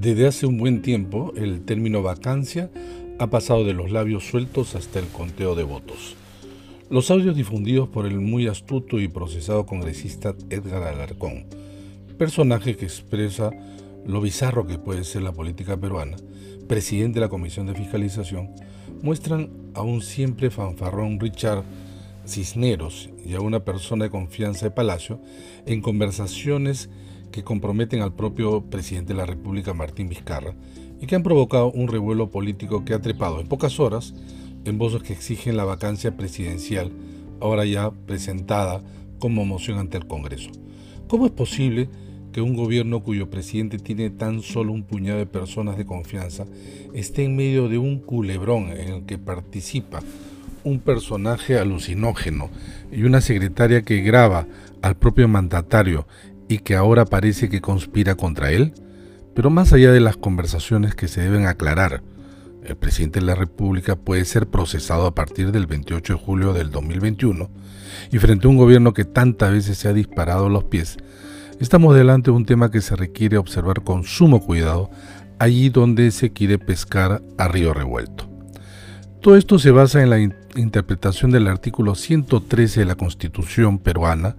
Desde hace un buen tiempo, el término vacancia ha pasado de los labios sueltos hasta el conteo de votos. Los audios difundidos por el muy astuto y procesado congresista Edgar Alarcón, personaje que expresa lo bizarro que puede ser la política peruana, presidente de la Comisión de Fiscalización, muestran a un siempre fanfarrón Richard Cisneros y a una persona de confianza de Palacio en conversaciones que comprometen al propio presidente de la República, Martín Vizcarra, y que han provocado un revuelo político que ha trepado en pocas horas en voces que exigen la vacancia presidencial, ahora ya presentada como moción ante el Congreso. ¿Cómo es posible que un gobierno cuyo presidente tiene tan solo un puñado de personas de confianza esté en medio de un culebrón en el que participa un personaje alucinógeno y una secretaria que graba al propio mandatario y que ahora parece que conspira contra él? Pero más allá de las conversaciones que se deben aclarar, el presidente de la República puede ser procesado a partir del 28 de julio del 2021 y frente a un gobierno que tantas veces se ha disparado los pies, estamos delante de un tema que se requiere observar con sumo cuidado allí donde se quiere pescar a río revuelto. Todo esto se basa en la interpretación del artículo 113 de la Constitución peruana,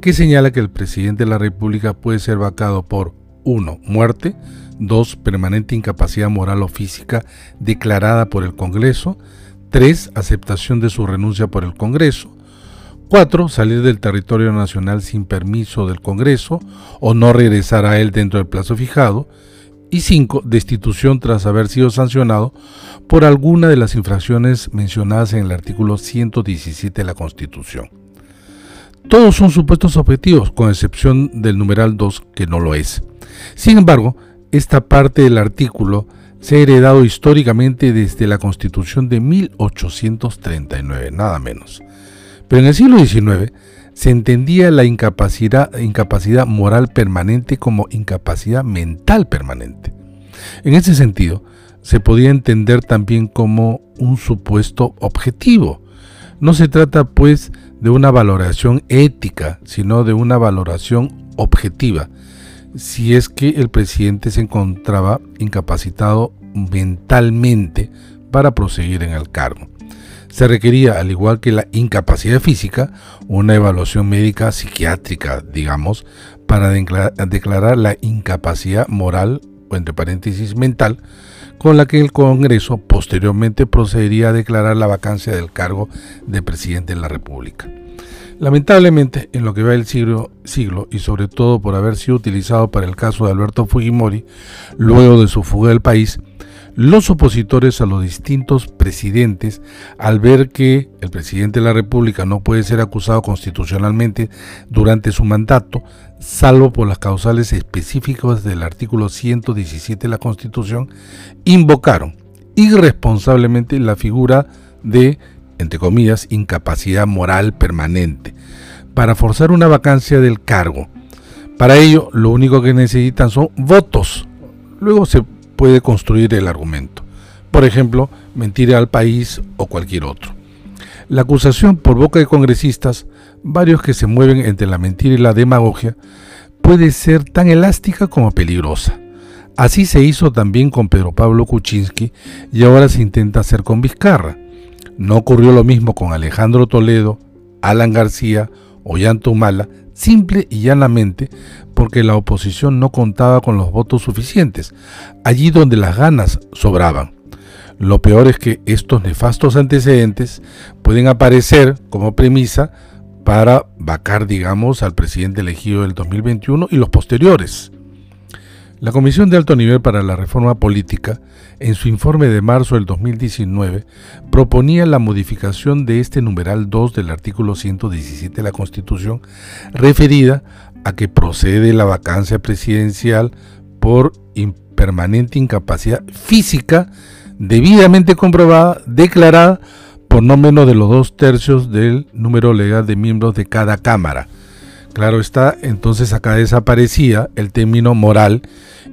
que señala que el presidente de la República puede ser vacado por 1. Muerte, 2. Permanente incapacidad moral o física declarada por el Congreso, 3. Aceptación de su renuncia por el Congreso, 4. Salir del territorio nacional sin permiso del Congreso o no regresar a él dentro del plazo fijado, y 5. Destitución tras haber sido sancionado por alguna de las infracciones mencionadas en el artículo 117 de la Constitución. Todos son supuestos objetivos, con excepción del numeral 2, que no lo es. Sin embargo, esta parte del artículo se ha heredado históricamente desde la Constitución de 1839, nada menos. Pero en el siglo XIX se entendía la incapacidad, moral permanente como incapacidad mental permanente. En ese sentido, se podía entender también como un supuesto objetivo. No se trata, pues, de una valoración ética, sino de una valoración objetiva, si es que el presidente se encontraba incapacitado mentalmente para proseguir en el cargo. Se requería, al igual que la incapacidad física, una evaluación médica psiquiátrica, digamos, para declarar la incapacidad moral, entre paréntesis mental, con la que el Congreso posteriormente procedería a declarar la vacancia del cargo de presidente de la República. Lamentablemente, en lo que va el siglo, siglo, y sobre todo por haber sido utilizado para el caso de Alberto Fujimori, luego de su fuga del país, los opositores a los distintos presidentes, al ver que el presidente de la República no puede ser acusado constitucionalmente durante su mandato, salvo por las causales específicas del artículo 117 de la Constitución, invocaron irresponsablemente la figura de entre comillas, incapacidad moral permanente, para forzar una vacancia del cargo. Para ello, lo único que necesitan son votos. Luego se puede construir el argumento. Por ejemplo, mentir al país o cualquier otro. La acusación por boca de congresistas, varios que se mueven entre la mentira y la demagogia, puede ser tan elástica como peligrosa. Así se hizo también con Pedro Pablo Kuczynski y ahora se intenta hacer con Vizcarra. No ocurrió lo mismo con Alejandro Toledo, Alan García o Humala, simple y llanamente porque la oposición no contaba con los votos suficientes, allí donde las ganas sobraban. Lo peor es que estos nefastos antecedentes pueden aparecer como premisa para vacar, digamos, al presidente elegido del 2021 y los posteriores. La Comisión de Alto Nivel para la Reforma Política, en su informe de marzo del 2019, proponía la modificación de este numeral 2 del artículo 117 de la Constitución, referida a que procede la vacancia presidencial por permanente incapacidad física debidamente comprobada, declarada por no menos de los dos tercios del número legal de miembros de cada Cámara Claro está, entonces acá desaparecía el término moral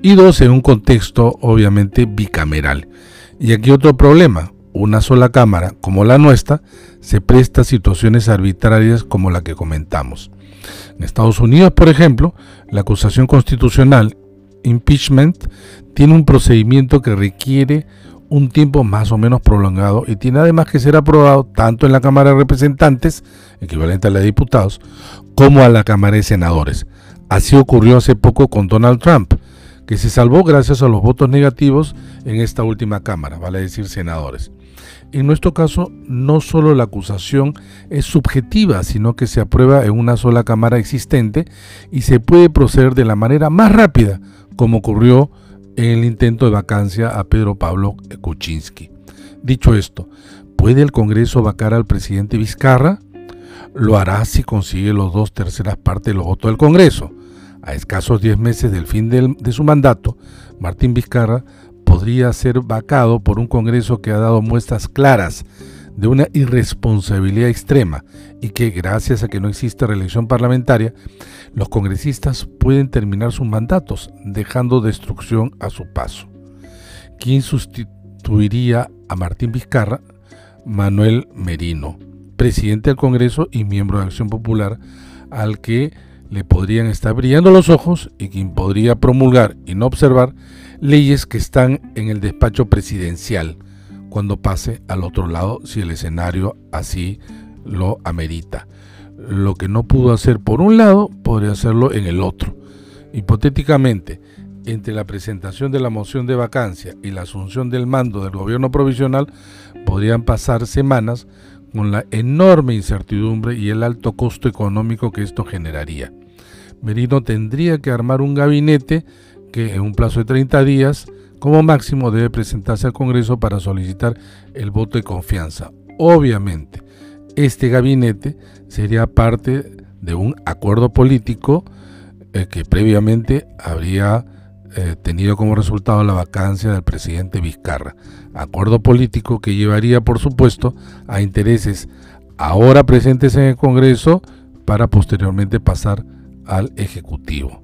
y dos en un contexto obviamente bicameral. Y aquí otro problema, una sola cámara como la nuestra se presta a situaciones arbitrarias como la que comentamos. En Estados Unidos, por ejemplo, la acusación constitucional impeachment tiene un procedimiento que requiere un tiempo más o menos prolongado y tiene además que ser aprobado tanto en la Cámara de Representantes, equivalente a la de diputados, como a la Cámara de Senadores. Así ocurrió hace poco con Donald Trump, que se salvó gracias a los votos negativos en esta última Cámara, vale decir senadores. En nuestro caso, no solo la acusación es subjetiva, sino que se aprueba en una sola Cámara existente y se puede proceder de la manera más rápida, como ocurrió el intento de vacancia a Pedro Pablo Kuczynski. Dicho esto, ¿puede el Congreso vacar al presidente Vizcarra? Lo hará si consigue los dos terceras partes de los votos del Congreso. A escasos 10 meses del fin de su mandato, Martín Vizcarra podría ser vacado por un Congreso que ha dado muestras claras de una irresponsabilidad extrema y que gracias a que no existe reelección parlamentaria, los congresistas pueden terminar sus mandatos, dejando destrucción a su paso. ¿Quién sustituiría a Martín Vizcarra? Manuel Merino, presidente del Congreso y miembro de Acción Popular, al que le podrían estar brillando los ojos y quien podría promulgar y no observar leyes que están en el despacho presidencial cuando pase al otro lado si el escenario así lo amerita. Lo que no pudo hacer por un lado, podría hacerlo en el otro. Hipotéticamente, entre la presentación de la moción de vacancia y la asunción del mando del gobierno provisional, podrían pasar semanas con la enorme incertidumbre y el alto costo económico que esto generaría. Merino tendría que armar un gabinete que en un plazo de 30 días como máximo debe presentarse al Congreso para solicitar el voto de confianza. Obviamente, este gabinete sería parte de un acuerdo político eh, que previamente habría eh, tenido como resultado la vacancia del presidente Vizcarra. Acuerdo político que llevaría, por supuesto, a intereses ahora presentes en el Congreso para posteriormente pasar al Ejecutivo.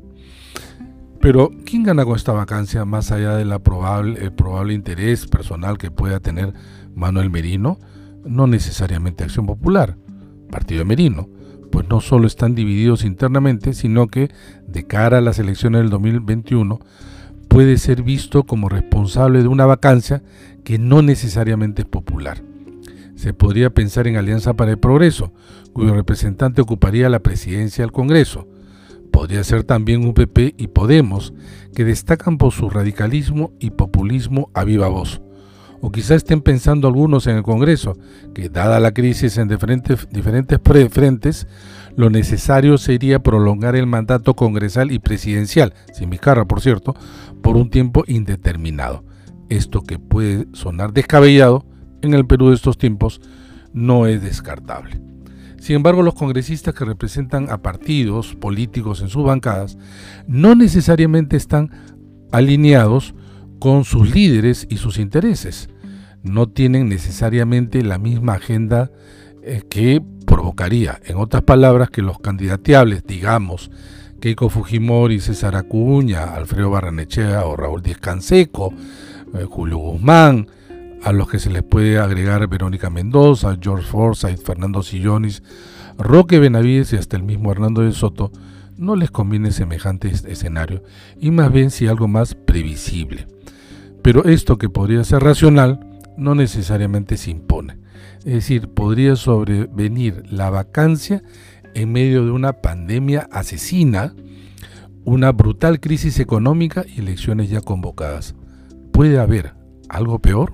Pero, ¿quién gana con esta vacancia más allá del probable, probable interés personal que pueda tener Manuel Merino? No necesariamente Acción Popular, Partido Merino, pues no solo están divididos internamente, sino que de cara a las elecciones del 2021 puede ser visto como responsable de una vacancia que no necesariamente es popular. Se podría pensar en Alianza para el Progreso, cuyo representante ocuparía la presidencia del Congreso, Podría ser también UPP y Podemos, que destacan por su radicalismo y populismo a viva voz. O quizá estén pensando algunos en el Congreso que, dada la crisis en diferentes, frentes, lo necesario sería prolongar el mandato congresal y presidencial, sin mi carra por cierto, por un tiempo indeterminado. Esto que puede sonar descabellado en el Perú de estos tiempos no es descartable. Sin embargo, los congresistas que representan a partidos políticos en sus bancadas no necesariamente están alineados con sus líderes y sus intereses. No tienen necesariamente la misma agenda eh, que provocaría, en otras palabras, que los candidateables, digamos, Keiko Fujimori, César Acuña, Alfredo Barranechea o Raúl Díaz Canseco, eh, Julio Guzmán, a los que se les puede agregar Verónica Mendoza, George Forsyth, Fernando Sillonis, Roque Benavides y hasta el mismo Hernando de Soto, no les conviene semejante escenario y más bien si algo más previsible. Pero esto que podría ser racional no necesariamente se impone. Es decir, podría sobrevenir la vacancia en medio de una pandemia asesina, una brutal crisis económica y elecciones ya convocadas. ¿Puede haber algo peor?